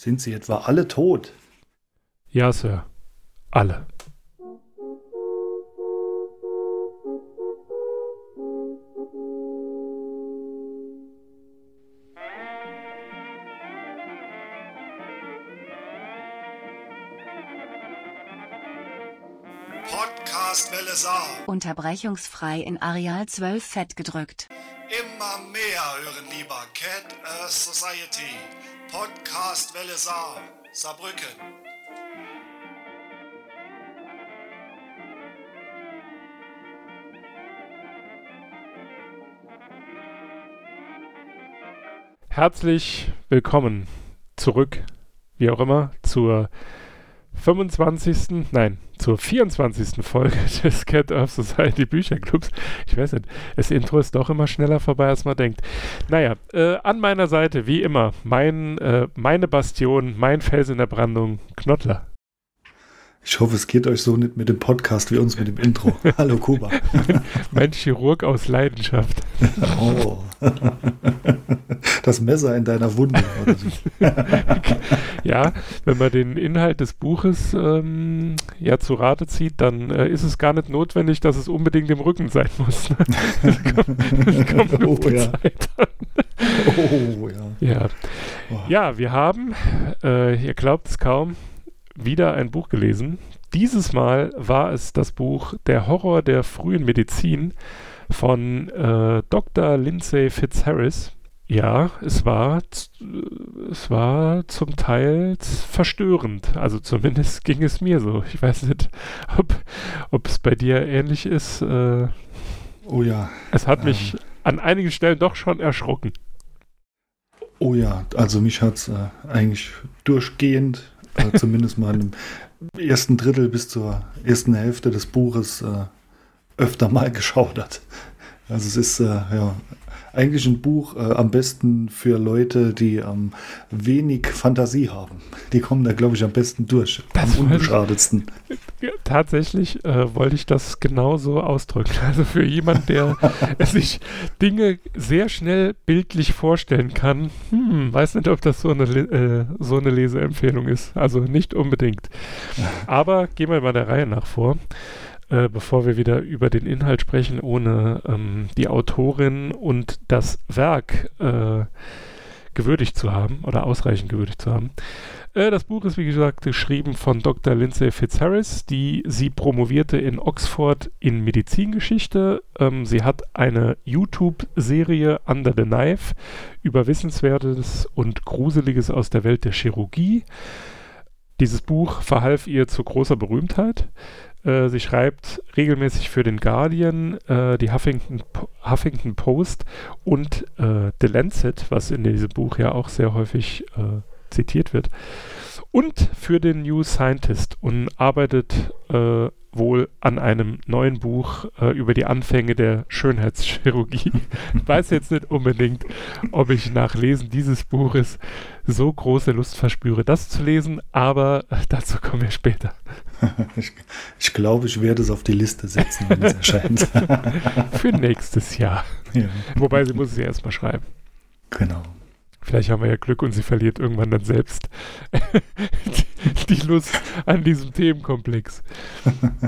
Sind sie etwa alle tot? Ja, Sir. Alle. Podcast Welle Saar. Unterbrechungsfrei in Areal 12 fett gedrückt. Immer mehr hören lieber Cat Earth Society. Podcast Welle Saar. Saarbrücken. Herzlich willkommen zurück, wie auch immer, zur 25. Nein, zur 24. Folge des Cat Earth Society Bücherclubs. Ich weiß nicht, das Intro ist doch immer schneller vorbei, als man denkt. Naja, äh, an meiner Seite, wie immer, mein, äh, meine Bastion, mein Fels in der Brandung, Knottler. Ich hoffe, es geht euch so nicht mit dem Podcast wie uns mit dem Intro. Hallo Kuba. mein Chirurg aus Leidenschaft. Oh. Das Messer in deiner Wunde. Ja, wenn man den Inhalt des Buches ähm, ja zu Rate zieht, dann äh, ist es gar nicht notwendig, dass es unbedingt im Rücken sein muss. Ne? Das kommt, das kommt Oh, ja. Zeit an. Oh ja. Ja. Ja, wir haben, äh, ihr glaubt es kaum, wieder ein Buch gelesen. Dieses Mal war es das Buch Der Horror der frühen Medizin von äh, Dr. Lindsay Fitzharris. Ja, es war, äh, es war zum Teil verstörend. Also zumindest ging es mir so. Ich weiß nicht, ob, es bei dir ähnlich ist. Äh, Oh ja. es hat mich Ähm. an einigen Stellen doch schon erschrocken. Oh ja. Also mich hat es äh, eigentlich durchgehend, äh, zumindest mal im ersten Drittel bis zur ersten Hälfte des Buches äh, öfter mal geschaudert. Also es ist äh, ja eigentlich ein Buch äh, am besten für Leute, die ähm, wenig Fantasie haben. Die kommen da, glaube ich, am besten durch. Das am unbeschadetsten. Tatsächlich äh, wollte ich das genauso ausdrücken. Also für jemanden, der sich Dinge sehr schnell bildlich vorstellen kann, hm, weiß nicht, ob das so eine, äh, so eine Leseempfehlung ist. Also nicht unbedingt. Aber gehen wir mal der Reihe nach vor, äh, bevor wir wieder über den Inhalt sprechen, ohne ähm, die Autorin und das Werk äh, gewürdigt zu haben oder ausreichend gewürdigt zu haben. Äh, Das Buch ist, wie gesagt, geschrieben von Dr. Lindsay Fitzharris, die sie promovierte in Oxford in Medizingeschichte. Ähm, sie hat eine YouTube-Serie Under the Knife über Wissenswertes und Gruseliges aus der Welt der Chirurgie. Dieses Buch verhalf ihr zu großer Berühmtheit. Äh, sie schreibt regelmäßig für den Guardian, äh, die Huffington, Huffington Post und äh, The Lancet, was in diesem Buch ja auch sehr häufig äh, zitiert wird. Und für den New Scientist und arbeitet äh, wohl an einem neuen Buch äh, über die Anfänge der Schönheitschirurgie. Ich weiß jetzt nicht unbedingt, ob ich nach Lesen dieses Buches so große Lust verspüre, das zu lesen, aber dazu kommen wir später. Ich, ich glaube, ich werde es auf die Liste setzen, wenn es erscheint. Für nächstes Jahr. ja, Wobei sie muss es ja erstmal schreiben. genau. Vielleicht haben wir ja Glück und sie verliert irgendwann dann selbst die, Lust an diesem Themenkomplex.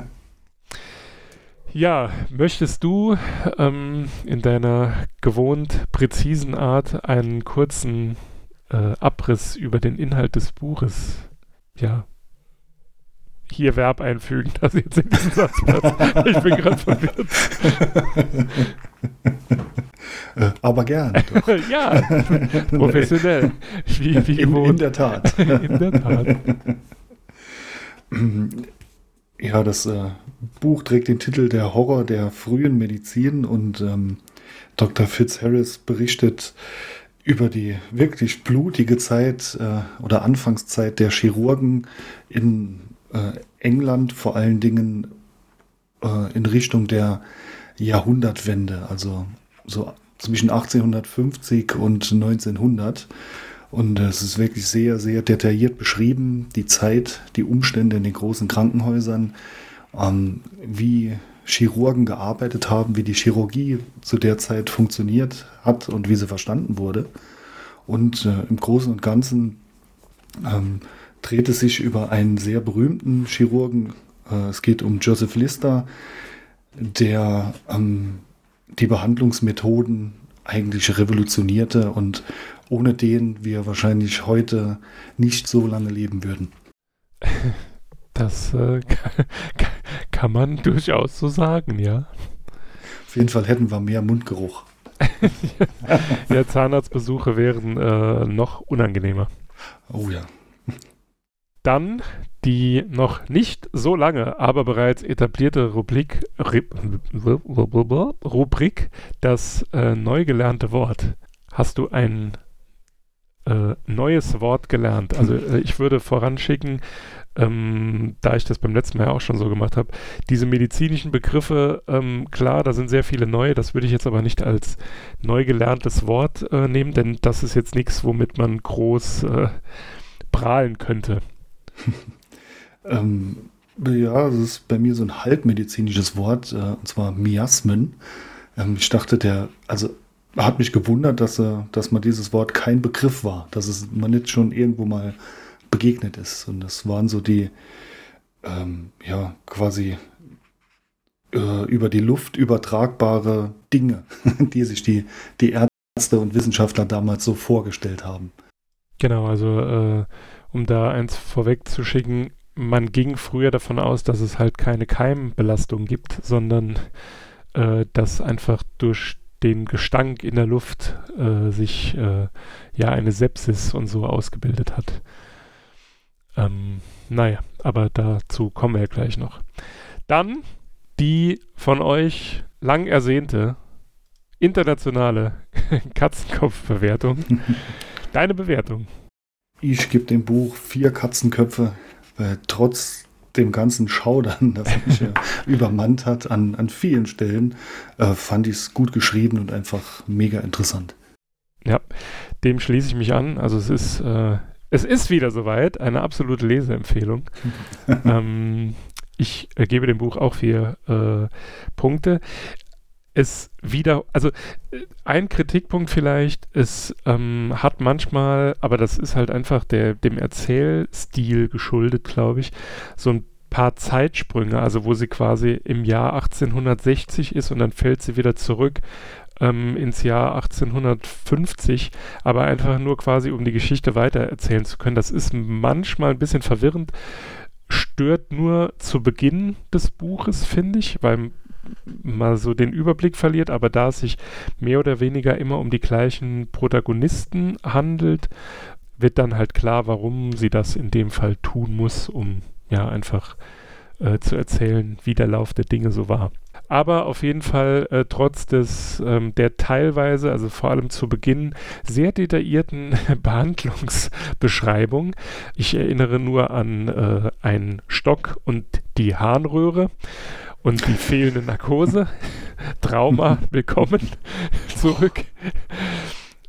Ja, möchtest du ähm, in deiner gewohnt präzisen Art einen kurzen äh, Abriss über den Inhalt des Buches, ja, hier Verb einfügen, das jetzt in diesen Satz passt? Ich bin gerade verwirrt. Äh, aber gern. Ja, professionell. Wie, wie In, in der Tat. In der Tat. Ja, das äh, Buch trägt den Titel Der Horror der frühen Medizin und ähm, Dr. Fitzharris berichtet über die wirklich blutige Zeit äh, oder Anfangszeit der Chirurgen in England, vor allen Dingen äh, in Richtung der Jahrhundertwende, also so zwischen 1850 und 1900. Und äh, es ist wirklich sehr, sehr detailliert beschrieben, die Zeit, die Umstände in den großen Krankenhäusern, ähm, wie Chirurgen gearbeitet haben, wie die Chirurgie zu der Zeit funktioniert hat und wie sie verstanden wurde. Und äh, im Großen und Ganzen ähm, dreht es sich über einen sehr berühmten Chirurgen. Äh, es geht um Joseph Lister, der ähm, die Behandlungsmethoden eigentlich revolutionierte und ohne den wir wahrscheinlich heute nicht so lange leben würden. Das äh, kann man durchaus so sagen, ja. Auf jeden Fall hätten wir mehr Mundgeruch. ja, Zahnarztbesuche wären äh, noch unangenehmer. Oh ja. Dann die noch nicht so lange, aber bereits etablierte Rubrik, Rubrik das äh, neu gelernte Wort. Hast du ein äh, neues Wort gelernt? Also äh, ich würde voranschicken, ähm, da ich das beim letzten Mal auch schon so gemacht habe, diese medizinischen Begriffe, ähm, klar, da sind sehr viele neue, das würde ich jetzt aber nicht als neu gelerntes Wort äh, nehmen, denn das ist jetzt nichts, womit man groß äh, prahlen könnte. ähm, ja, das ist bei mir so ein halbmedizinisches Wort, äh, und zwar Miasmen. Ähm, ich dachte, der, also hat mich gewundert, dass, äh, dass man dieses Wort kein Begriff war, dass es man nicht schon irgendwo mal begegnet ist. Und das waren so die, ähm, ja, quasi äh, über die Luft übertragbare Dinge, die sich die, die Ärzte und Wissenschaftler damals so vorgestellt haben. Genau, also äh, um da eins vorwegzuschicken, man ging früher davon aus, dass es halt keine Keimbelastung gibt, sondern äh, dass einfach durch den Gestank in der Luft äh, sich äh, ja eine Sepsis und so ausgebildet hat. Ähm, naja, aber dazu kommen wir ja gleich noch. Dann die von euch lang ersehnte internationale Katzenkopfbewertung. Deine Bewertung. Ich gebe dem Buch vier Katzenköpfe, weil trotz dem ganzen Schaudern, das mich ja übermannt hat an, an vielen Stellen, äh, fand ich es gut geschrieben und einfach mega interessant. Ja, dem schließe ich mich an. Also es ist äh, es ist wieder soweit, eine absolute Leseempfehlung. ähm, ich äh, gebe dem Buch auch vier äh, Punkte. Es wieder, also äh, ein Kritikpunkt vielleicht, es ähm, hat manchmal, aber das ist halt einfach der, dem Erzählstil geschuldet, glaube ich, so ein paar Zeitsprünge, also wo sie quasi im Jahr 1860 ist und dann fällt sie wieder zurück ähm, ins Jahr 1850, aber einfach nur quasi, um die Geschichte weitererzählen zu können. Das ist manchmal ein bisschen verwirrend, stört nur zu Beginn des Buches, finde ich, weil man so den Überblick verliert, aber da es sich mehr oder weniger immer um die gleichen Protagonisten handelt, wird dann halt klar, warum sie das in dem Fall tun muss, um ja einfach äh, zu erzählen, wie der Lauf der Dinge so war aber auf jeden Fall äh, trotz des ähm, der teilweise, also vor allem zu Beginn, sehr detaillierten Behandlungsbeschreibung. Ich erinnere nur an äh, einen Stock und die Harnröhre und die fehlende Narkose. Trauma, willkommen zurück.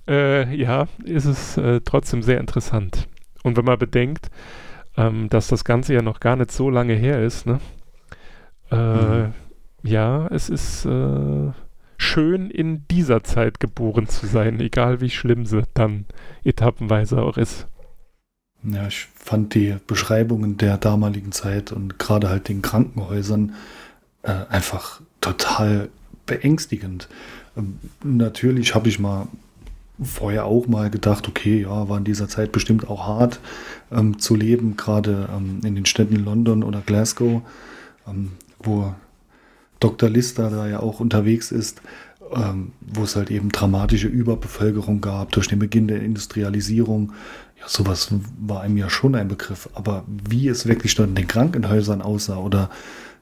Äh, ja, ist es äh, trotzdem sehr interessant. Und wenn man bedenkt, ähm, dass das Ganze ja noch gar nicht so lange her ist, ne? Äh, mhm ja, es ist äh, schön in dieser Zeit geboren zu sein, egal wie schlimm sie dann etappenweise auch ist. Ja, ich fand die Beschreibungen der damaligen Zeit und gerade halt den Krankenhäusern äh, einfach total beängstigend. Ähm, natürlich habe ich mal vorher auch mal gedacht, okay, ja, war in dieser Zeit bestimmt auch hart ähm, zu leben, gerade ähm, in den Städten London oder Glasgow, ähm, wo Dr. Lister da ja auch unterwegs ist, ähm, wo es halt eben dramatische Überbevölkerung gab durch den Beginn der Industrialisierung. Ja, sowas war einem ja schon ein Begriff. Aber wie es wirklich dort in den Krankenhäusern aussah oder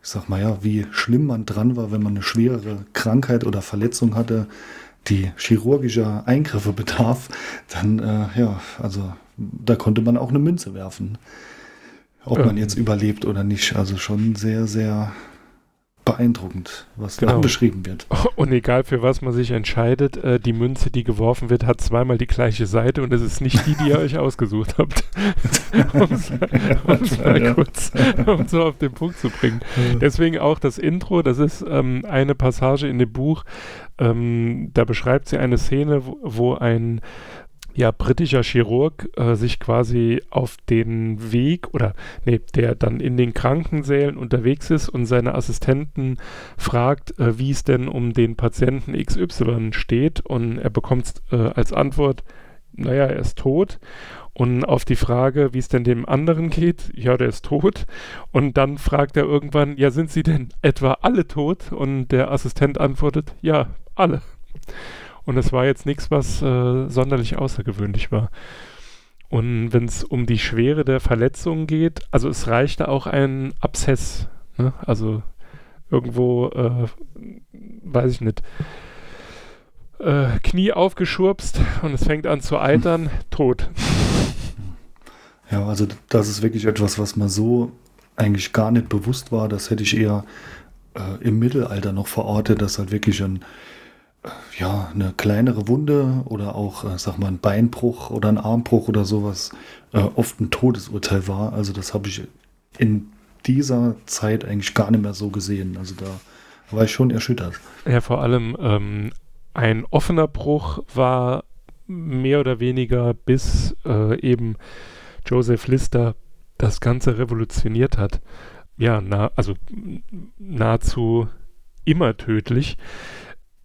ich sag mal ja, wie schlimm man dran war, wenn man eine schwerere Krankheit oder Verletzung hatte, die chirurgischer Eingriffe bedarf, dann äh, ja, also da konnte man auch eine Münze werfen. Ob man jetzt überlebt oder nicht. Also schon sehr, sehr beeindruckend, was genau. da beschrieben wird. Und egal für was man sich entscheidet, äh, die Münze, die geworfen wird, hat zweimal die gleiche Seite und es ist nicht die, die ihr euch ausgesucht habt. um es mal ja. kurz um so auf den Punkt zu bringen. Deswegen auch das Intro, das ist ähm, eine Passage in dem Buch, ähm, da beschreibt sie eine Szene, wo, wo ein ja, britischer Chirurg äh, sich quasi auf den Weg oder nee, der dann in den Krankensälen unterwegs ist und seine Assistenten fragt, äh, wie es denn um den Patienten XY steht und er bekommt äh, als Antwort, naja, er ist tot. Und auf die Frage, wie es denn dem anderen geht, ja, der ist tot. Und dann fragt er irgendwann, ja, sind sie denn etwa alle tot? Und der Assistent antwortet, ja, alle. Und es war jetzt nichts, was äh, sonderlich außergewöhnlich war. Und wenn es um die Schwere der Verletzung geht, also es reichte auch ein Abszess. Ne? Also irgendwo, äh, weiß ich nicht, äh, Knie aufgeschurpst und es fängt an zu eitern, tot. Ja, also das ist wirklich etwas, was mir so eigentlich gar nicht bewusst war. Das hätte ich eher äh, im Mittelalter noch verortet, dass halt wirklich ein, ja, eine kleinere Wunde oder auch, äh, sag mal, ein Beinbruch oder ein Armbruch oder sowas äh, oft ein Todesurteil war. Also das habe ich in dieser Zeit eigentlich gar nicht mehr so gesehen. Also da war ich schon erschüttert. Ja, vor allem ähm, ein offener Bruch war mehr oder weniger bis äh, eben Joseph Lister das Ganze revolutioniert hat. Ja, na, also nahezu immer tödlich.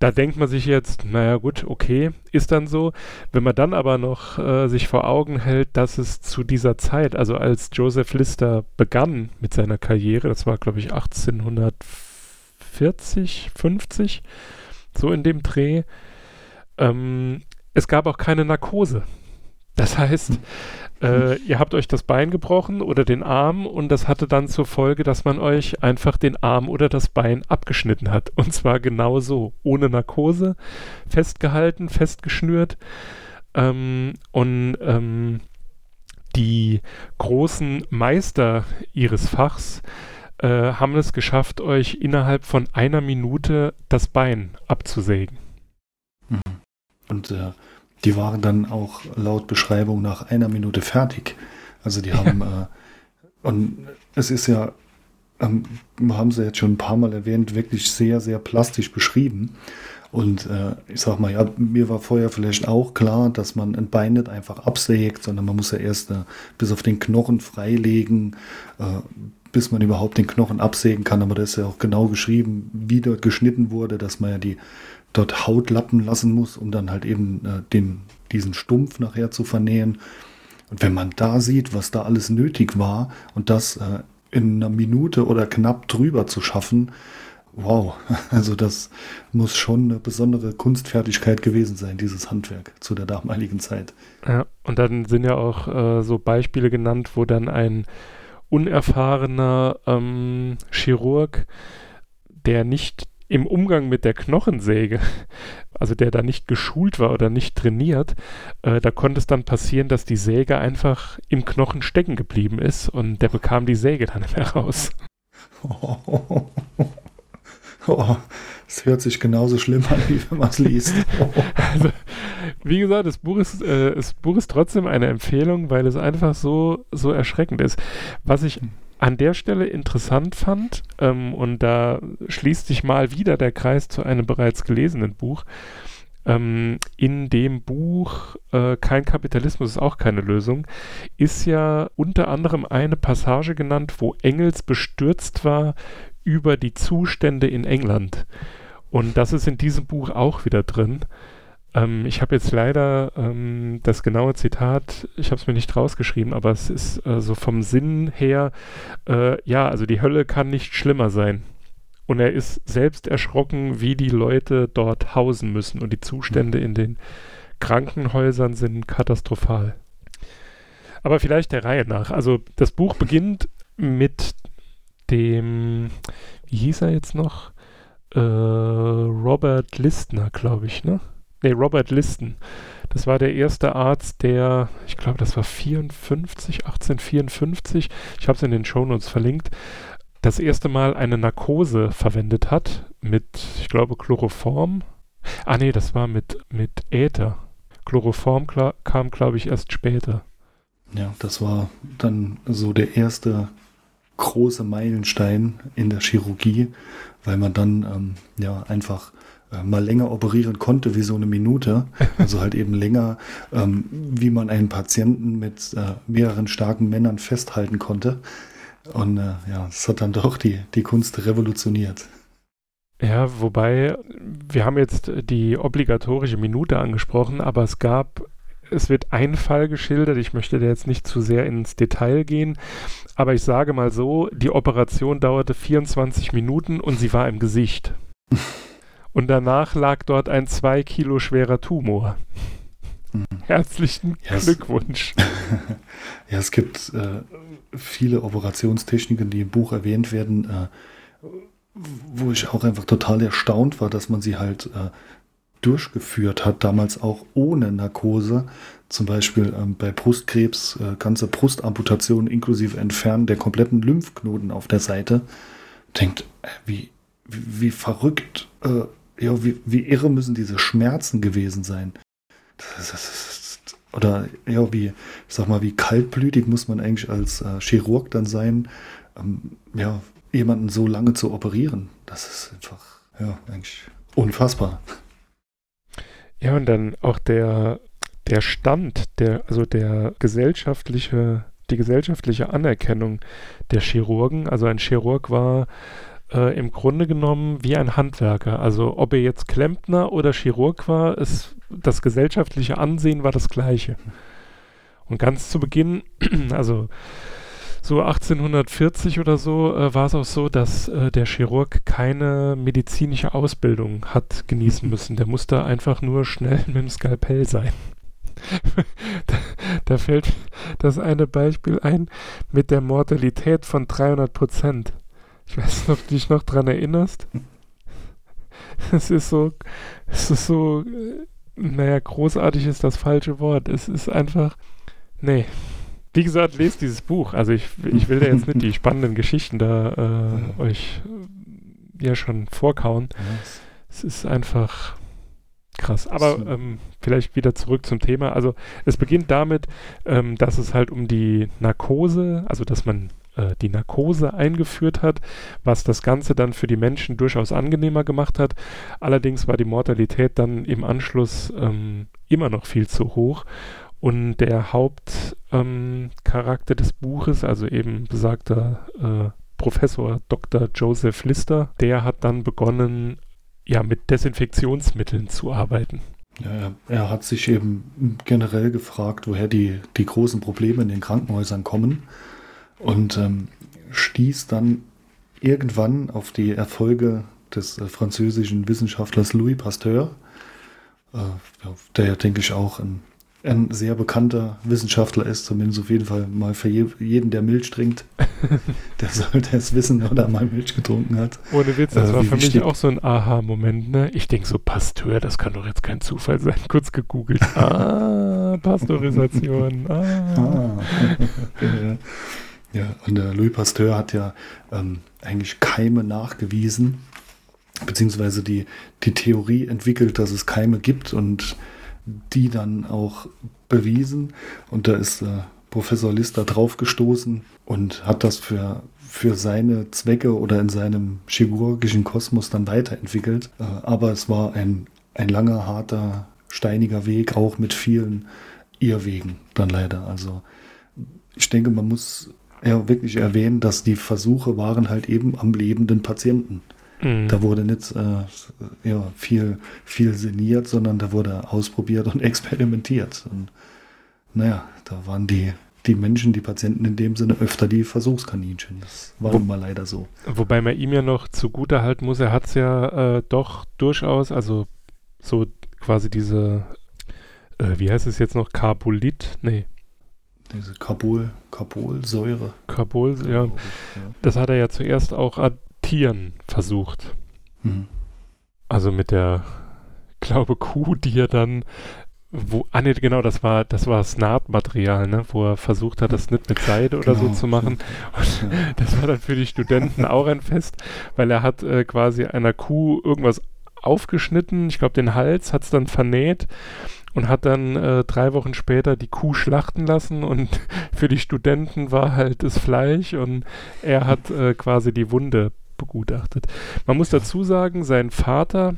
Da denkt man sich jetzt, naja gut, okay, ist dann so. Wenn man dann aber noch äh, sich vor Augen hält, dass es zu dieser Zeit, also als Joseph Lister begann mit seiner Karriere, das war glaube ich 1840, 50, so in dem Dreh, ähm, es gab auch keine Narkose. Das heißt. Äh, ihr habt euch das Bein gebrochen oder den Arm und das hatte dann zur Folge, dass man euch einfach den Arm oder das Bein abgeschnitten hat. Und zwar genau so, ohne Narkose, festgehalten, festgeschnürt. Ähm, und ähm, die großen Meister ihres Fachs äh, haben es geschafft, euch innerhalb von einer Minute das Bein abzusägen. Mhm. Und äh, die waren dann auch laut Beschreibung nach einer Minute fertig. Also die haben, ja. äh, und es ist ja, ähm, haben sie jetzt schon ein paar Mal erwähnt, wirklich sehr, sehr plastisch beschrieben. Und äh, ich sag mal, ja, mir war vorher vielleicht auch klar, dass man ein Bein nicht einfach absägt, sondern man muss ja erst äh, bis auf den Knochen freilegen, äh, bis man überhaupt den Knochen absägen kann. Aber da ist ja auch genau geschrieben, wie dort geschnitten wurde, dass man ja die dort Haut lappen lassen muss, um dann halt eben äh, den, diesen Stumpf nachher zu vernähen. Und wenn man da sieht, was da alles nötig war und das äh, in einer Minute oder knapp drüber zu schaffen, wow, also das muss schon eine besondere Kunstfertigkeit gewesen sein, dieses Handwerk zu der damaligen Zeit. Ja, und dann sind ja auch äh, so Beispiele genannt, wo dann ein unerfahrener ähm, Chirurg, der nicht im Umgang mit der Knochensäge, also der da nicht geschult war oder nicht trainiert, äh, da konnte es dann passieren, dass die Säge einfach im Knochen stecken geblieben ist und der bekam die Säge dann nicht mehr raus. Oh, oh, es hört sich genauso schlimm an, wie wenn man es liest. also, wie gesagt, das Buch, ist, äh, das Buch ist trotzdem eine Empfehlung, weil es einfach so, so erschreckend ist. Was ich hm an der Stelle interessant fand, ähm, und da schließt sich mal wieder der Kreis zu einem bereits gelesenen Buch, ähm, in dem Buch äh, Kein Kapitalismus ist auch keine Lösung, ist ja unter anderem eine Passage genannt, wo Engels bestürzt war über die Zustände in England. Und das ist in diesem Buch auch wieder drin. Ähm, ich habe jetzt leider ähm, das genaue Zitat, ich habe es mir nicht rausgeschrieben, aber es ist äh, so vom Sinn her, äh, ja, also die Hölle kann nicht schlimmer sein. Und er ist selbst erschrocken, wie die Leute dort hausen müssen. Und die Zustände in den Krankenhäusern sind katastrophal. Aber vielleicht der Reihe nach. Also das Buch beginnt mit dem, wie hieß er jetzt noch? Äh, Robert Listner, glaube ich, ne? Nee, Robert Liston. Das war der erste Arzt, der, ich glaube, das war 54, 1854, ich habe es in den Shownotes verlinkt, das erste Mal eine Narkose verwendet hat mit, ich glaube, Chloroform. Ah nee, das war mit, mit Äther. Chloroform kam, glaube ich, erst später. Ja, das war dann so der erste große Meilenstein in der Chirurgie, weil man dann ähm, ja einfach mal länger operieren konnte wie so eine Minute. Also halt eben länger, ähm, wie man einen Patienten mit äh, mehreren starken Männern festhalten konnte. Und äh, ja, es hat dann doch die, die Kunst revolutioniert. Ja, wobei, wir haben jetzt die obligatorische Minute angesprochen, aber es gab, es wird ein Fall geschildert, ich möchte da jetzt nicht zu sehr ins Detail gehen, aber ich sage mal so, die Operation dauerte 24 Minuten und sie war im Gesicht. und danach lag dort ein zwei Kilo schwerer Tumor. Mhm. Herzlichen yes. Glückwunsch. ja, es gibt äh, viele Operationstechniken, die im Buch erwähnt werden. Äh, wo ich auch einfach total erstaunt war, dass man sie halt äh, durchgeführt hat, damals auch ohne Narkose. Zum Beispiel ähm, bei Brustkrebs äh, ganze Brustamputationen inklusive Entfernen der kompletten Lymphknoten auf der Seite. Denkt, äh, wie, wie, wie, verrückt, äh, ja, wie, wie irre müssen diese Schmerzen gewesen sein. Das, das, das, oder ja, wie, sag mal, wie kaltblütig muss man eigentlich als äh, Chirurg dann sein, ähm, ja, jemanden so lange zu operieren. Das ist einfach, ja, eigentlich unfassbar. Ja, und dann auch der, der Stand, der, also der gesellschaftliche, die gesellschaftliche Anerkennung der Chirurgen. Also ein Chirurg war äh, im Grunde genommen wie ein Handwerker. Also ob er jetzt Klempner oder Chirurg war, ist, das gesellschaftliche Ansehen war das gleiche. Und ganz zu Beginn, also so 1840 oder so äh, war es auch so, dass äh, der Chirurg keine medizinische Ausbildung hat genießen müssen. Der musste einfach nur schnell mit dem Skalpell sein. da, da, fällt das eine Beispiel ein mit der Mortalität von 300 Prozent. Ich weiß nicht, ob du dich noch dran erinnerst. Es ist so, es ist so, äh, naja, großartig ist das falsche Wort. Es ist einfach, nee. Wie gesagt, lest dieses Buch. Also ich, ich will da jetzt nicht die spannenden Geschichten da äh, euch ja schon vorkauen. Yes. Es ist einfach krass. Aber ähm, vielleicht wieder zurück zum Thema. Also es beginnt damit, ähm, dass es halt um die Narkose, also dass man äh, die Narkose eingeführt hat, was das Ganze dann für die Menschen durchaus angenehmer gemacht hat. Allerdings war die Mortalität dann im Anschluss ähm, immer noch viel zu hoch. Und der Hauptcharakter ähm, des Buches, also eben besagter äh, Professor Dr. Joseph Lister, der hat dann begonnen, ja, mit Desinfektionsmitteln zu arbeiten. Ja, er hat sich eben generell gefragt, woher die, die großen Probleme in den Krankenhäusern kommen und ähm, stieß dann irgendwann auf die Erfolge des äh, französischen Wissenschaftlers Louis Pasteur, äh, der, denke ich, auch ein ein sehr bekannter Wissenschaftler ist, zumindest auf jeden Fall mal für jeden, der Milch trinkt. der sollte es wissen oder mal Milch getrunken hat. Ohne Witz, das äh, war für mich auch so ein Aha-Moment. Ne? Ich denke so, Pasteur, das kann doch jetzt kein Zufall sein. Kurz gegoogelt. Ah, Pasteurisation. Ah. ah. ja. Ja, und der Louis Pasteur hat ja ähm, eigentlich Keime nachgewiesen, beziehungsweise die, die Theorie entwickelt, dass es Keime gibt und die dann auch bewiesen. Und da ist äh, Professor Lister draufgestoßen und hat das für, für seine Zwecke oder in seinem chirurgischen Kosmos dann weiterentwickelt. Äh, aber es war ein, ein langer, harter, steiniger Weg, auch mit vielen Irrwegen dann leider. Also ich denke, man muss ja wirklich erwähnen, dass die Versuche waren halt eben am lebenden Patienten. Mhm. Da wurde nicht äh, ja, viel, viel sinniert, sondern da wurde ausprobiert und experimentiert. Und naja, da waren die, die Menschen, die Patienten in dem Sinne öfter die Versuchskaninchen. Das war Wo, nun mal leider so. Wobei man ihm ja noch zugute halten muss, er hat es ja äh, doch durchaus, also so quasi diese, äh, wie heißt es jetzt noch, Carbolit? Nee. Diese Carbol, Carbolsäure. Carbol, ja. Das hat er ja zuerst auch Tieren versucht. Mhm. Also mit der, glaube Kuh, die er dann, wo, ah ne, genau, das war, das war das Nahtmaterial, ne, wo er versucht hat, das nicht mit Seide oder genau. so zu machen. Und ja. das war dann für die Studenten auch ein Fest, weil er hat äh, quasi einer Kuh irgendwas aufgeschnitten, ich glaube den Hals, hat es dann vernäht und hat dann äh, drei Wochen später die Kuh schlachten lassen und für die Studenten war halt das Fleisch und er hat äh, quasi die Wunde begutachtet. Man muss dazu sagen, sein Vater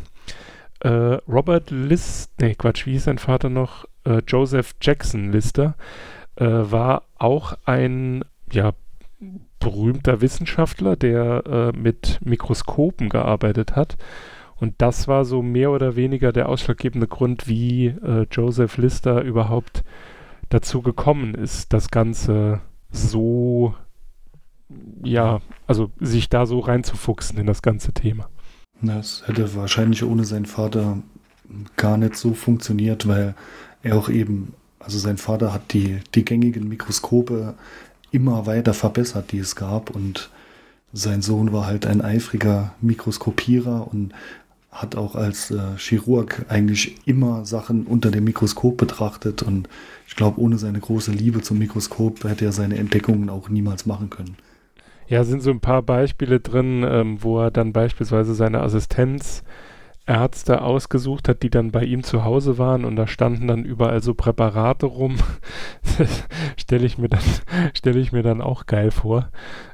äh, Robert List, nee, Quatsch, wie hieß sein Vater noch? Äh, Joseph Jackson Lister äh, war auch ein, ja, berühmter Wissenschaftler, der äh, mit Mikroskopen gearbeitet hat. Und das war so mehr oder weniger der ausschlaggebende Grund, wie äh, Joseph Lister überhaupt dazu gekommen ist, das Ganze so, ja, also sich da so reinzufuchsen in das ganze Thema. Das hätte wahrscheinlich ohne seinen Vater gar nicht so funktioniert, weil er auch eben, also sein Vater hat die, die gängigen Mikroskope immer weiter verbessert, die es gab und sein Sohn war halt ein eifriger Mikroskopierer und hat auch als äh, Chirurg eigentlich immer Sachen unter dem Mikroskop betrachtet und ich glaube, ohne seine große Liebe zum Mikroskop hätte er seine Entdeckungen auch niemals machen können. Ja, sind so ein paar Beispiele drin, ähm, wo er dann beispielsweise seine Assistenz Ärzte ausgesucht hat, die dann bei ihm zu Hause waren und da standen dann überall so Präparate rum. stelle ich mir dann stelle ich mir dann auch geil vor.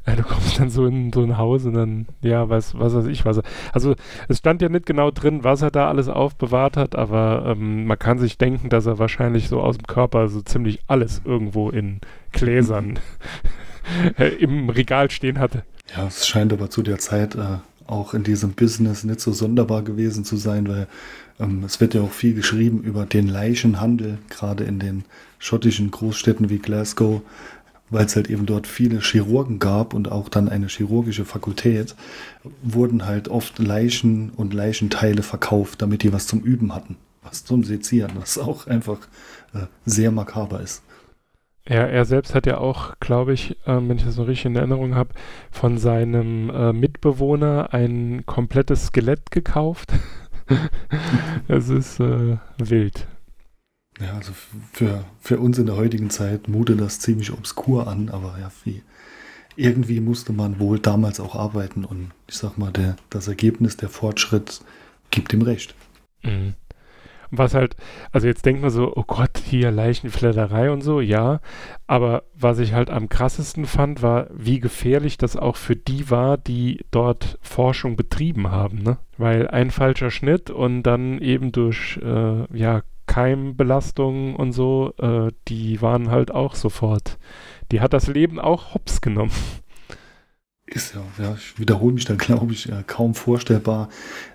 Äh, du kommst dann so in so ein Haus und dann ja, was was weiß ich was. Also es stand ja nicht genau drin, was er da alles aufbewahrt hat, aber ähm, man kann sich denken, dass er wahrscheinlich so aus dem Körper so ziemlich alles irgendwo in Gläsern im Regal stehen hatte. Ja, es scheint aber zu der Zeit äh, auch in diesem Business nicht so sonderbar gewesen zu sein, weil ähm, es wird ja auch viel geschrieben über den Leichenhandel, gerade in den schottischen Großstädten wie Glasgow, weil es halt eben dort viele Chirurgen gab und auch dann eine chirurgische Fakultät, wurden halt oft Leichen und Leichenteile verkauft, damit die was zum Üben hatten, was zum Sezieren, was auch einfach äh, sehr makaber ist. Er, er selbst hat ja auch, glaube ich, ähm, wenn ich das noch richtig in Erinnerung habe, von seinem äh, Mitbewohner ein komplettes Skelett gekauft. Es ist äh, wild. Ja, also für, für uns in der heutigen Zeit mutet das ziemlich obskur an, aber ja, wie, irgendwie musste man wohl damals auch arbeiten und ich sag mal, der, das Ergebnis, der Fortschritt gibt ihm recht. Mhm was halt, also jetzt denkt man so, oh Gott, hier Leichenfledderei und so, ja, aber was ich halt am krassesten fand, war, wie gefährlich das auch für die war, die dort Forschung betrieben haben, ne? Weil ein falscher Schnitt und dann eben durch, äh, ja, Keimbelastung und so, äh, die waren halt auch sofort, die hat das Leben auch hops genommen. Ist ja, ja, ich wiederhole mich da, glaube ich, ja, kaum vorstellbar,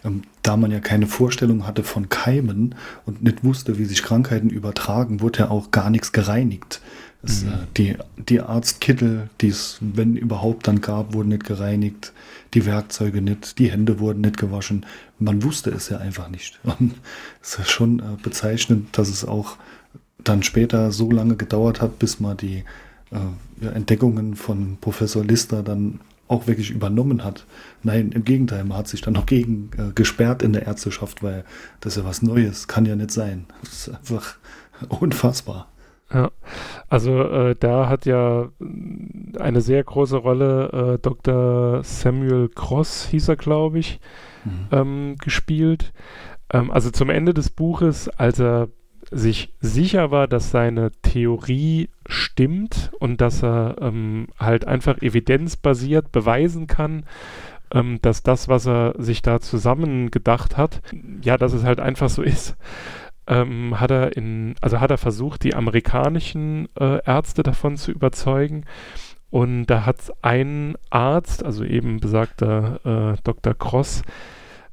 ähm, da man ja keine Vorstellung hatte von Keimen und nicht wusste, wie sich Krankheiten übertragen, wurde ja auch gar nichts gereinigt. Es, mhm. äh, die, die Arztkittel, die es, wenn überhaupt dann gab, wurden nicht gereinigt, die Werkzeuge nicht, die Hände wurden nicht gewaschen. Man wusste es ja einfach nicht. Und es ist schon äh, bezeichnend, dass es auch dann später so lange gedauert hat, bis man die äh, Entdeckungen von Professor Lister dann auch wirklich übernommen hat. Nein, im Gegenteil, man hat sich dann noch gegen äh, gesperrt in der Ärzteschaft, weil das ist ja was Neues, kann ja nicht sein. Das ist einfach unfassbar. Ja, also äh, da hat ja eine sehr große Rolle äh, Dr. Samuel Cross, hieß er, glaube ich, mhm. ähm, gespielt. Ähm, also zum Ende des Buches, als er sich sicher war, dass seine Theorie stimmt und dass er ähm, halt einfach evidenzbasiert beweisen kann, ähm, dass das, was er sich da zusammen gedacht hat, ja, dass es halt einfach so ist. Ähm, hat er in, also hat er versucht, die amerikanischen äh, Ärzte davon zu überzeugen. Und da hat ein Arzt, also eben besagter äh, Dr. Cross,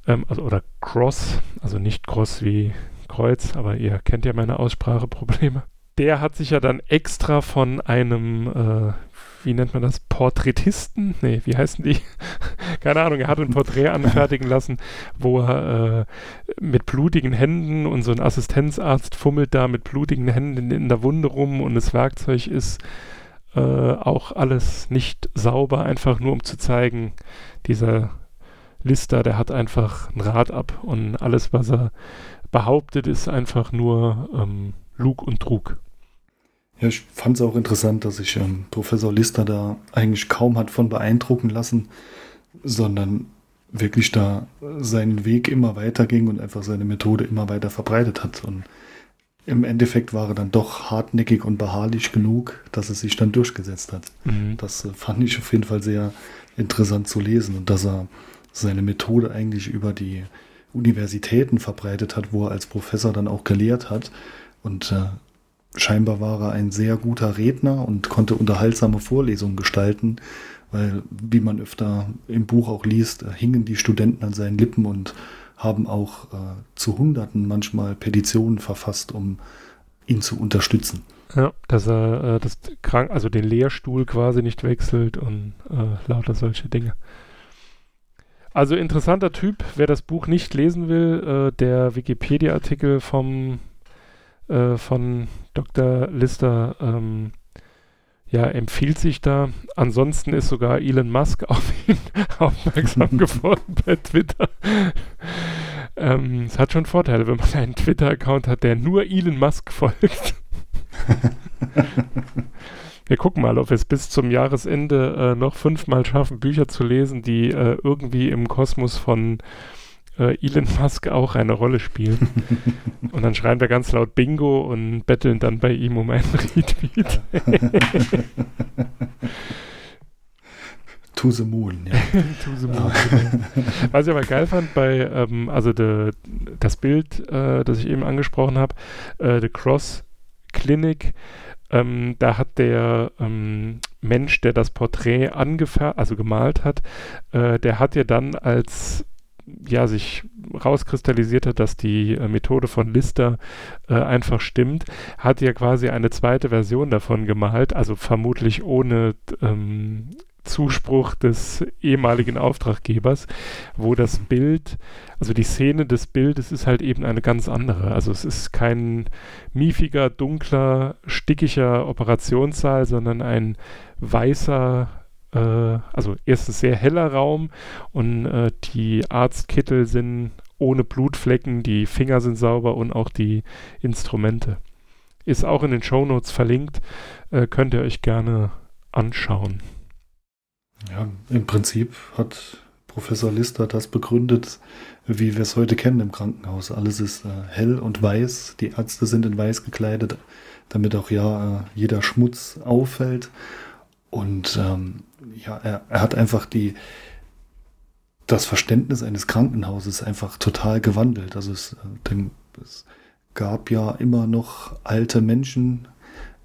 ähm, also, oder Cross, also nicht Cross wie Kreuz, aber ihr kennt ja meine Ausspracheprobleme. Der hat sich ja dann extra von einem, äh, wie nennt man das, Porträtisten? Nee, wie heißen die? Keine Ahnung, er hat ein Porträt anfertigen lassen, wo er äh, mit blutigen Händen und so ein Assistenzarzt fummelt da mit blutigen Händen in der Wunde rum und das Werkzeug ist äh, auch alles nicht sauber, einfach nur um zu zeigen, dieser Lister, der hat einfach ein Rad ab und alles, was er behauptet, ist einfach nur ähm, Lug und Trug. Ja, ich fand es auch interessant, dass sich ähm, Professor Lister da eigentlich kaum hat von beeindrucken lassen, sondern wirklich da seinen Weg immer weiter ging und einfach seine Methode immer weiter verbreitet hat. Und im Endeffekt war er dann doch hartnäckig und beharrlich genug, dass es sich dann durchgesetzt hat. Mhm. Das äh, fand ich auf jeden Fall sehr interessant zu lesen und dass er seine Methode eigentlich über die Universitäten verbreitet hat, wo er als Professor dann auch gelehrt hat. Und äh, scheinbar war er ein sehr guter Redner und konnte unterhaltsame Vorlesungen gestalten, weil, wie man öfter im Buch auch liest, äh, hingen die Studenten an seinen Lippen und haben auch äh, zu Hunderten manchmal Petitionen verfasst, um ihn zu unterstützen. Ja, dass er äh, das krank, also den Lehrstuhl quasi nicht wechselt und äh, lauter solche Dinge. Also interessanter Typ, wer das Buch nicht lesen will, äh, der Wikipedia-Artikel vom äh, von Dr. Lister ähm, ja, empfiehlt sich da. Ansonsten ist sogar Elon Musk auf ihn aufmerksam geworden bei Twitter. ähm, es hat schon Vorteile, wenn man einen Twitter-Account hat, der nur Elon Musk folgt. wir gucken mal, ob wir es bis zum Jahresende äh, noch fünfmal schaffen, Bücher zu lesen, die äh, irgendwie im Kosmos von äh, Elon Musk auch eine Rolle spielen. und dann schreien wir ganz laut Bingo und betteln dann bei ihm um einen Retweet. To the Moon, ja. to the Moon. Was ich aber geil fand bei, ähm, also de, das Bild, äh, das ich eben angesprochen habe, äh, The Cross Clinic, ähm, da hat der ähm, Mensch, der das Porträt angefertigt, also gemalt hat, äh, der hat ja dann als ja, sich rauskristallisiert hat, dass die äh, Methode von Lister äh, einfach stimmt, hat ja quasi eine zweite Version davon gemalt, also vermutlich ohne ähm, Zuspruch des ehemaligen Auftraggebers, wo das Bild, also die Szene des Bildes ist halt eben eine ganz andere. Also es ist kein miefiger, dunkler, stickiger Operationssaal, sondern ein weißer, äh, also erstens sehr heller Raum und äh, die Arztkittel sind ohne Blutflecken, die Finger sind sauber und auch die Instrumente. Ist auch in den Shownotes verlinkt, äh, könnt ihr euch gerne anschauen. Ja, im Prinzip hat Professor Lister das begründet, wie wir es heute kennen im Krankenhaus. Alles ist äh, hell und weiß, die Ärzte sind in weiß gekleidet, damit auch ja äh, jeder Schmutz auffällt. Und ähm, ja, er, er, hat einfach die, das Verständnis eines Krankenhauses einfach total gewandelt. Also es, äh, denn, es gab ja immer noch alte Menschen,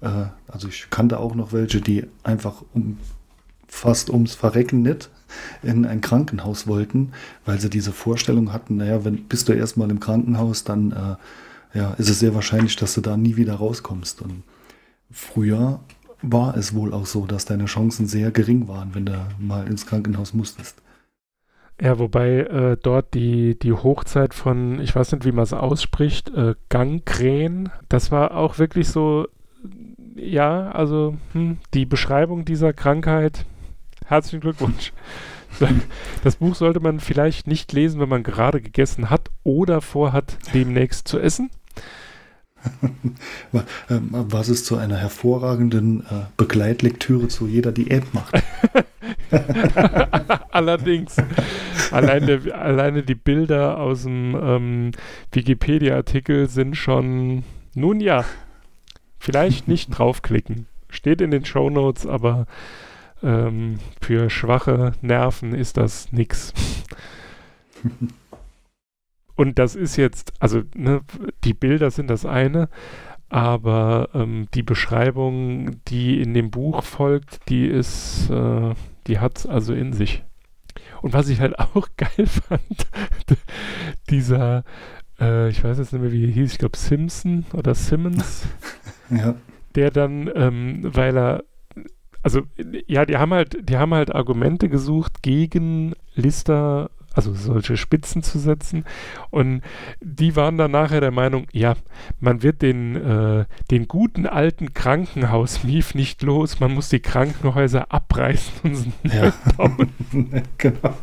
äh, also ich kannte auch noch welche, die einfach um fast ums Verrecken nicht in ein Krankenhaus wollten, weil sie diese Vorstellung hatten, naja, wenn bist du erstmal im Krankenhaus, dann äh, ja, ist es sehr wahrscheinlich, dass du da nie wieder rauskommst. Und früher war es wohl auch so, dass deine Chancen sehr gering waren, wenn du mal ins Krankenhaus musstest. Ja, wobei äh, dort die, die Hochzeit von, ich weiß nicht, wie man es ausspricht, äh, Gangrän, das war auch wirklich so, ja, also hm, die Beschreibung dieser Krankheit, herzlichen Glückwunsch. Das Buch sollte man vielleicht nicht lesen, wenn man gerade gegessen hat oder vorhat, demnächst zu essen. Ähm, was es zu einer hervorragenden äh, Begleitlektüre zu jeder Diät macht. Allerdings. Alleine, alleine die Bilder aus dem ähm, Wikipedia-Artikel sind schon, nun ja, vielleicht nicht draufklicken. Steht in den Show Notes, aber ähm, für schwache Nerven ist das nix. Und das ist jetzt, also ne, die Bilder sind das eine, aber ähm, die Beschreibung, die in dem Buch folgt, die ist, äh, die hat also in sich. Und was ich halt auch geil fand, dieser, äh, ich weiß jetzt nicht mehr, wie er hieß, ich glaube Simpson oder Simmons, ja. der dann, ähm, weil er also ja, die haben halt, die haben halt Argumente gesucht gegen Lister, also solche Spitzen zu setzen. Und die waren dann nachher der Meinung, ja, man wird den, äh, den guten alten Krankenhaus-Mief nicht los, man muss die Krankenhäuser abreißen und ja. bauen. genau.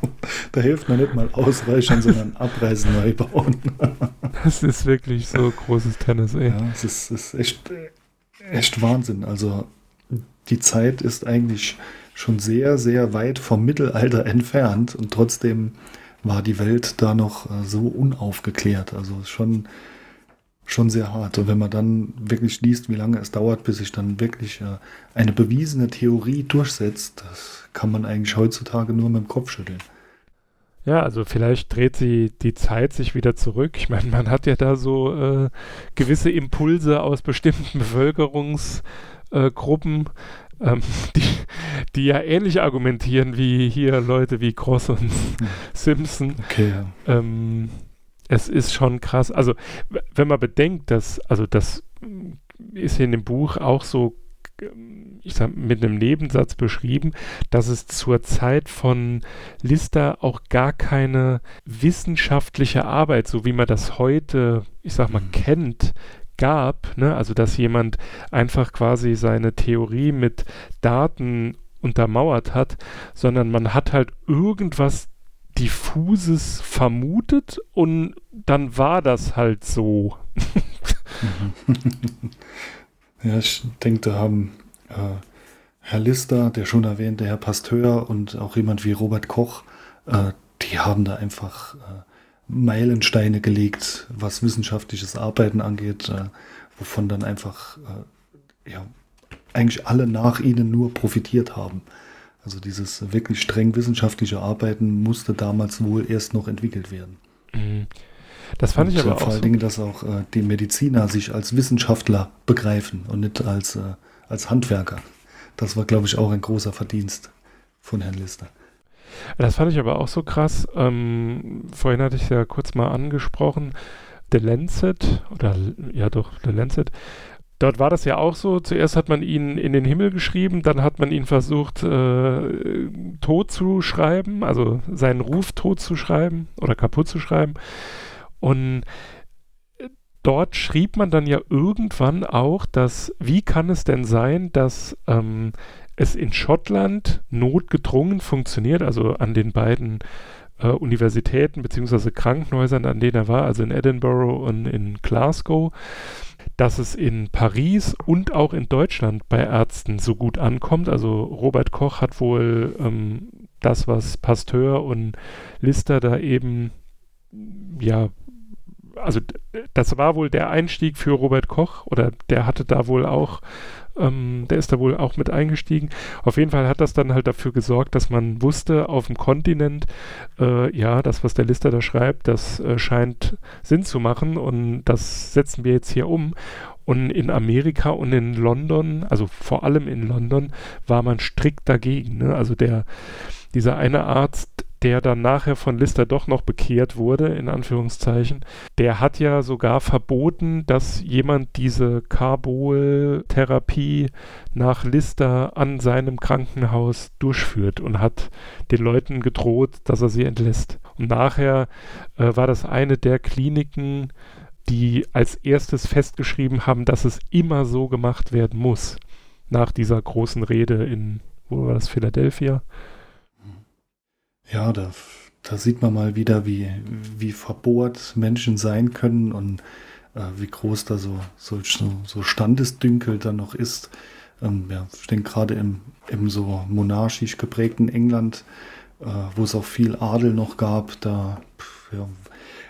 Da hilft man nicht mal ausreichern, sondern abreißen, neu bauen. das ist wirklich so großes Tennis, ey. Ja, es ist, ist echt, echt Wahnsinn. Also die Zeit ist eigentlich schon sehr, sehr weit vom Mittelalter entfernt und trotzdem war die Welt da noch äh, so unaufgeklärt. Also schon, schon sehr hart. Und wenn man dann wirklich liest, wie lange es dauert, bis sich dann wirklich äh, eine bewiesene Theorie durchsetzt, das kann man eigentlich heutzutage nur mit dem Kopf schütteln. Ja, also vielleicht dreht sie die Zeit sich wieder zurück. Ich meine, man hat ja da so äh, gewisse Impulse aus bestimmten Bevölkerungsgruppen, äh, ähm, die, die ja ähnlich argumentieren wie hier Leute wie Cross und hm. Simpson. Okay, ja. Ähm, es ist schon krass. Also, wenn man bedenkt, dass, also das ist hier in dem Buch auch so, ich sag, mit einem Nebensatz beschrieben, dass es zur Zeit von Lister auch gar keine wissenschaftliche Arbeit, so wie man das heute, ich sag mal, mhm. kennt, gab, ne? also dass jemand einfach quasi seine Theorie mit Daten untermauert hat, sondern man hat halt irgendwas diffuses vermutet und dann war das halt so. ja, ich denke, da haben äh, Herr Lister, der schon erwähnte Herr Pasteur und auch jemand wie Robert Koch, äh, die haben da einfach äh, Meilensteine gelegt, was wissenschaftliches Arbeiten angeht, äh, wovon dann einfach äh, ja, eigentlich alle nach ihnen nur profitiert haben. Also dieses wirklich streng wissenschaftliche Arbeiten musste damals wohl erst noch entwickelt werden. Mhm. Das fand und ich aber auch. Vor allen Dingen, dass auch äh, die Mediziner sich als Wissenschaftler begreifen und nicht als, äh, als Handwerker. Das war, glaube ich, auch ein großer Verdienst von Herrn Lister. Das fand ich aber auch so krass. Ähm, vorhin hatte ich es ja kurz mal angesprochen. The Lancet, oder ja doch, The Lancet, Dort war das ja auch so. Zuerst hat man ihn in den Himmel geschrieben, dann hat man ihn versucht, äh, tot zu schreiben, also seinen Ruf tot zu schreiben oder kaputt zu schreiben. Und dort schrieb man dann ja irgendwann auch, dass, wie kann es denn sein, dass ähm, es in Schottland notgedrungen funktioniert, also an den beiden äh, Universitäten bzw. Krankenhäusern, an denen er war, also in Edinburgh und in Glasgow, dass es in Paris und auch in Deutschland bei Ärzten so gut ankommt. Also Robert Koch hat wohl ähm, das, was Pasteur und Lister da eben, ja, also das war wohl der Einstieg für Robert Koch oder der hatte da wohl auch ähm, der ist da wohl auch mit eingestiegen. Auf jeden Fall hat das dann halt dafür gesorgt, dass man wusste auf dem Kontinent, äh, ja, das, was der Lister da schreibt, das äh, scheint Sinn zu machen und das setzen wir jetzt hier um. Und in Amerika und in London, also vor allem in London, war man strikt dagegen. Ne? Also der, dieser eine Arzt, der dann nachher von Lister doch noch bekehrt wurde, in Anführungszeichen, der hat ja sogar verboten, dass jemand diese Carbol-Therapie nach Lister an seinem Krankenhaus durchführt und hat den Leuten gedroht, dass er sie entlässt. Und nachher äh, war das eine der Kliniken, die als erstes festgeschrieben haben, dass es immer so gemacht werden muss. Nach dieser großen Rede in, wo war das, Philadelphia? Ja, da, da sieht man mal wieder, wie, wie verbohrt Menschen sein können und äh, wie groß da so, so, so Standesdünkel dann noch ist. Ähm, ja, ich denke gerade im, im so monarchisch geprägten England, äh, wo es auch viel Adel noch gab, da ja,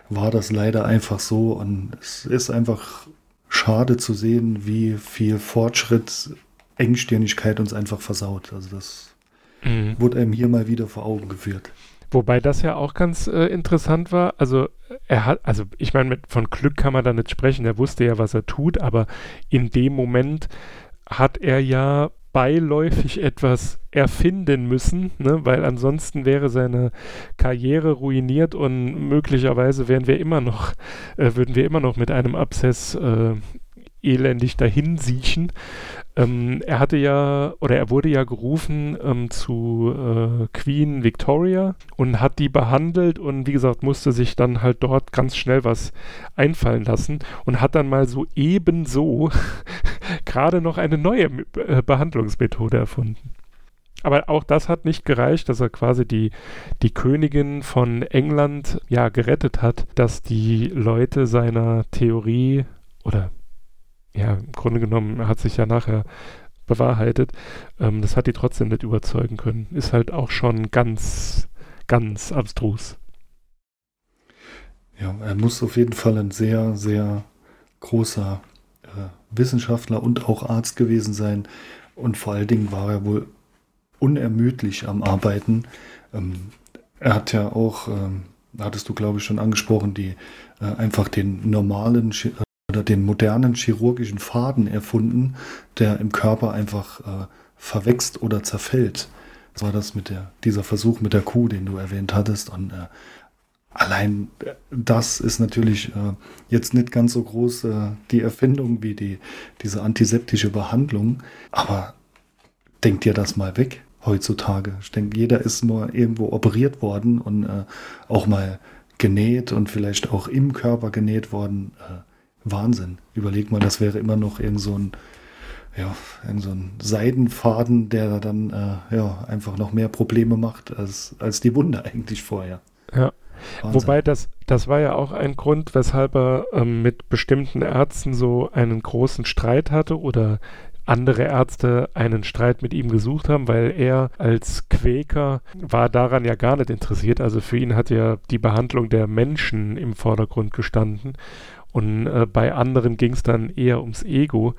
war das leider einfach so und es ist einfach schade zu sehen, wie viel Fortschritt Engstirnigkeit uns einfach versaut. Also das Mhm. Wurde einem hier mal wieder vor Augen geführt. Wobei das ja auch ganz äh, interessant war. Also er hat, also ich meine, von Glück kann man da nicht sprechen. Er wusste ja, was er tut, aber in dem Moment hat er ja beiläufig etwas erfinden müssen, ne? weil ansonsten wäre seine Karriere ruiniert und möglicherweise wären wir immer noch, äh, würden wir immer noch mit einem Abszess äh, elendig dahin siechen. Ähm, er hatte ja, oder er wurde ja gerufen ähm, zu äh, Queen Victoria und hat die behandelt und wie gesagt, musste sich dann halt dort ganz schnell was einfallen lassen und hat dann mal so ebenso gerade noch eine neue äh, Behandlungsmethode erfunden. Aber auch das hat nicht gereicht, dass er quasi die, die Königin von England ja gerettet hat, dass die Leute seiner Theorie oder ja, im Grunde genommen hat sich ja nachher bewahrheitet. Ähm, das hat die trotzdem nicht überzeugen können. Ist halt auch schon ganz, ganz abstrus. Ja, er muss auf jeden Fall ein sehr, sehr großer äh, Wissenschaftler und auch Arzt gewesen sein. Und vor allen Dingen war er wohl unermüdlich am Arbeiten. Ähm, er hat ja auch, ähm, hattest du glaube ich schon angesprochen, die äh, einfach den normalen oder den modernen chirurgischen Faden erfunden, der im Körper einfach äh, verwächst oder zerfällt. Das war das mit der, dieser Versuch mit der Kuh, den du erwähnt hattest. Und äh, allein äh, das ist natürlich äh, jetzt nicht ganz so groß äh, die Erfindung wie die, diese antiseptische Behandlung. Aber denkt dir das mal weg heutzutage. Ich denke, jeder ist nur irgendwo operiert worden und äh, auch mal genäht und vielleicht auch im Körper genäht worden. Äh, Wahnsinn. Überleg mal, das wäre immer noch irgend so ein, ja, irgend so ein Seidenfaden, der dann äh, ja, einfach noch mehr Probleme macht als, als die Wunde eigentlich vorher. Ja. Wahnsinn. Wobei das, das war ja auch ein Grund, weshalb er ähm, mit bestimmten Ärzten so einen großen Streit hatte oder andere Ärzte einen Streit mit ihm gesucht haben, weil er als Quäker war daran ja gar nicht interessiert. Also für ihn hat ja die Behandlung der Menschen im Vordergrund gestanden. Und äh, bei anderen ging es dann eher ums Ego.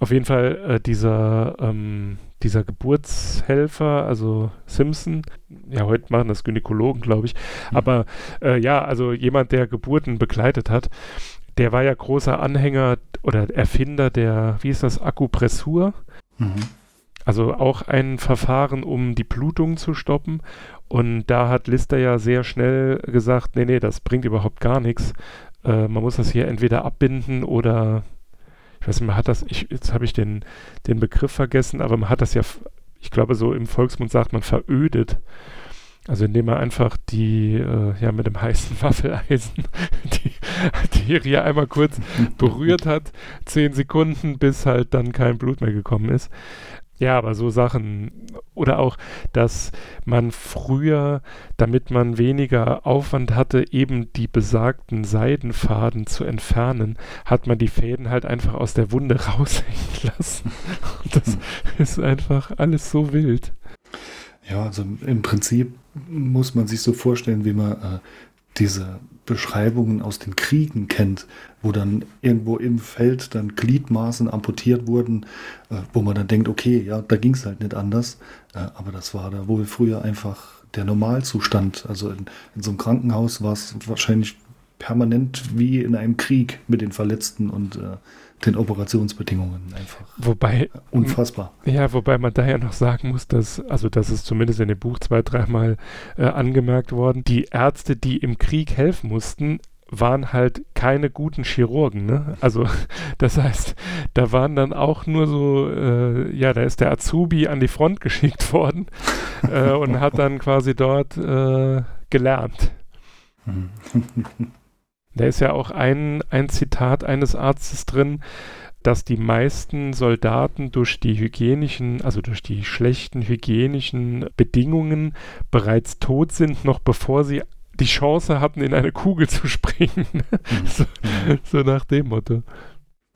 Auf jeden Fall äh, dieser, ähm, dieser Geburtshelfer, also Simpson, ja, heute machen das Gynäkologen, glaube ich, mhm. aber äh, ja, also jemand, der Geburten begleitet hat, der war ja großer Anhänger oder Erfinder der, wie ist das, Akupressur. Mhm. Also auch ein Verfahren, um die Blutung zu stoppen. Und da hat Lister ja sehr schnell gesagt, nee, nee, das bringt überhaupt gar nichts. Äh, man muss das hier entweder abbinden oder ich weiß nicht, man hat das, ich, jetzt habe ich den, den Begriff vergessen, aber man hat das ja, ich glaube, so im Volksmund sagt man verödet. Also indem man einfach die, äh, ja, mit dem heißen Waffeleisen die Arterie einmal kurz berührt hat, zehn Sekunden, bis halt dann kein Blut mehr gekommen ist. Ja, aber so Sachen oder auch, dass man früher, damit man weniger Aufwand hatte, eben die besagten Seidenfaden zu entfernen, hat man die Fäden halt einfach aus der Wunde raushängen lassen. Und das hm. ist einfach alles so wild. Ja, also im Prinzip muss man sich so vorstellen, wie man äh, diese Beschreibungen aus den Kriegen kennt, wo dann irgendwo im Feld dann Gliedmaßen amputiert wurden, äh, wo man dann denkt, okay, ja, da ging es halt nicht anders. Äh, aber das war da wohl früher einfach der Normalzustand. Also in, in so einem Krankenhaus war es wahrscheinlich permanent wie in einem Krieg mit den Verletzten und äh, den Operationsbedingungen einfach. Wobei. Unfassbar. Ja, wobei man daher noch sagen muss, dass, also das ist zumindest in dem Buch zwei, dreimal äh, angemerkt worden, die Ärzte, die im Krieg helfen mussten, waren halt keine guten Chirurgen, ne? Also das heißt, da waren dann auch nur so, äh, ja, da ist der Azubi an die Front geschickt worden äh, und hat dann quasi dort äh, gelernt. Da ist ja auch ein, ein Zitat eines Arztes drin, dass die meisten Soldaten durch die hygienischen, also durch die schlechten hygienischen Bedingungen bereits tot sind, noch bevor sie die Chance hatten, in eine Kugel zu springen. Mhm. so, so, nach dem Motto.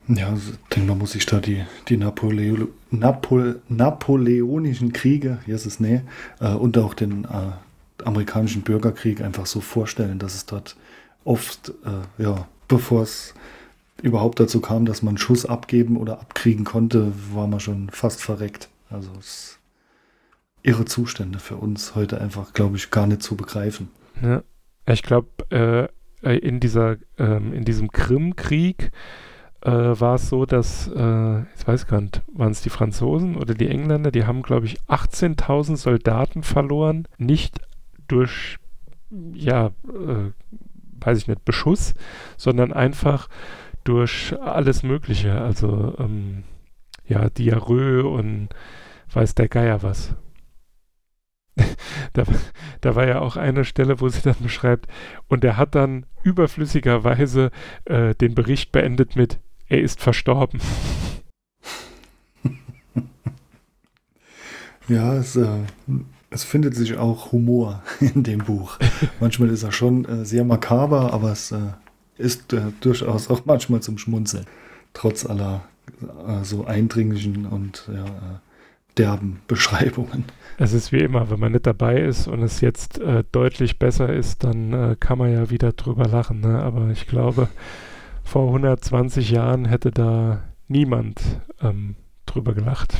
Ja, ich denke, man muss sich da die, die Napoleo, Napol, napoleonischen Kriege, yes, ist nee, äh, und auch den äh, amerikanischen Bürgerkrieg einfach so vorstellen, dass es dort oft, äh, ja, bevor es überhaupt dazu kam, dass man Schuss abgeben oder abkriegen konnte, war man schon fast verreckt. Also es irre Zustände für uns heute einfach, glaube ich, gar nicht zu begreifen. Ja, ich glaube, äh, in dieser, ähm, in diesem Krimkrieg äh, war es so, dass, äh, ich weiß gar nicht, waren es die Franzosen oder die Engländer, die haben, glaube ich, 18.000 Soldaten verloren, nicht durch, ja, äh, weiß ich nicht, Beschuss, sondern einfach durch alles Mögliche. Also, ähm, ja, Diarrhoe und weiß der Geier was. da, da, war ja auch eine Stelle, wo sie dann beschreibt, und er hat dann überflüssigerweise äh, den Bericht beendet mit, er ist verstorben. Ja, es, äh, es findet sich auch Humor in dem Buch. Manchmal ist er schon äh, sehr makaber, aber es äh, ist äh, durchaus auch manchmal zum Schmunzeln. Trotz aller äh, so eindringlichen und ja, äh, derben Beschreibungen. Es ist wie immer, wenn man nicht dabei ist und es jetzt äh, deutlich besser ist, dann kann man ja wieder drüber lachen. Ne? Aber ich glaube, vor 120 Jahren hätte da niemand ähm, drüber gelacht.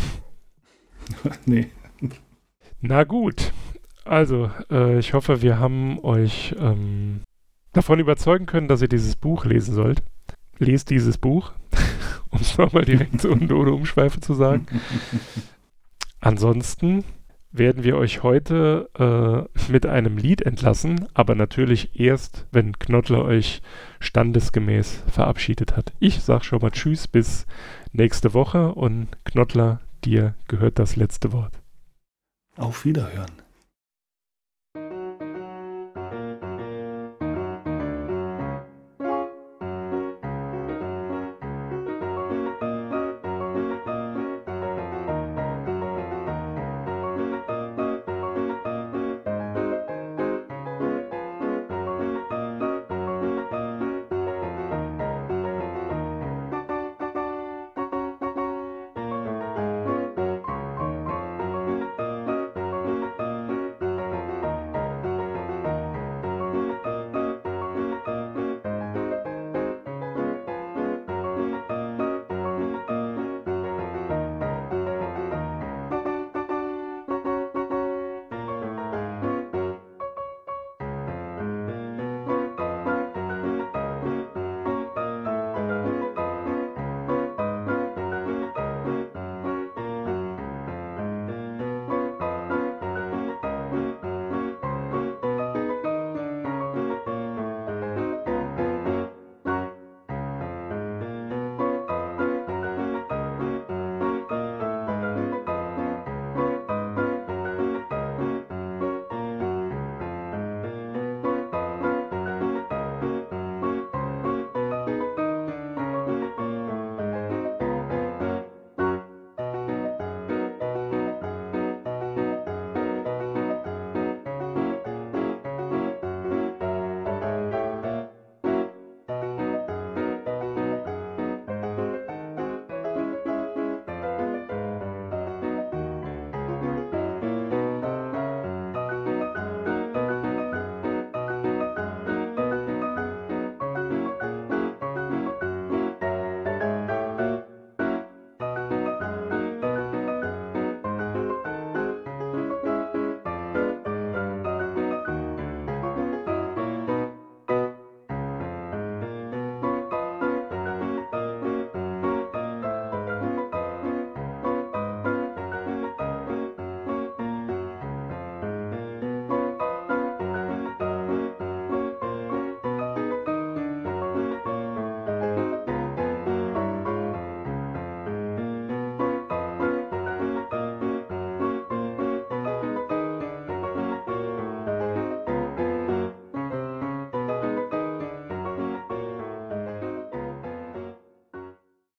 nee. Na gut. Also, äh, ich hoffe, wir haben euch ähm, davon überzeugen können, dass ihr dieses Buch lesen sollt. Lest dieses Buch, um es nochmal direkt so ohne Umschweife zu sagen. Ansonsten werden wir euch heute äh, mit einem Lied entlassen, aber natürlich erst, wenn Knottler euch standesgemäß verabschiedet hat. Ich sage schon mal Tschüss bis nächste Woche und Knottler, dir gehört das letzte Wort. Auf Wiederhören.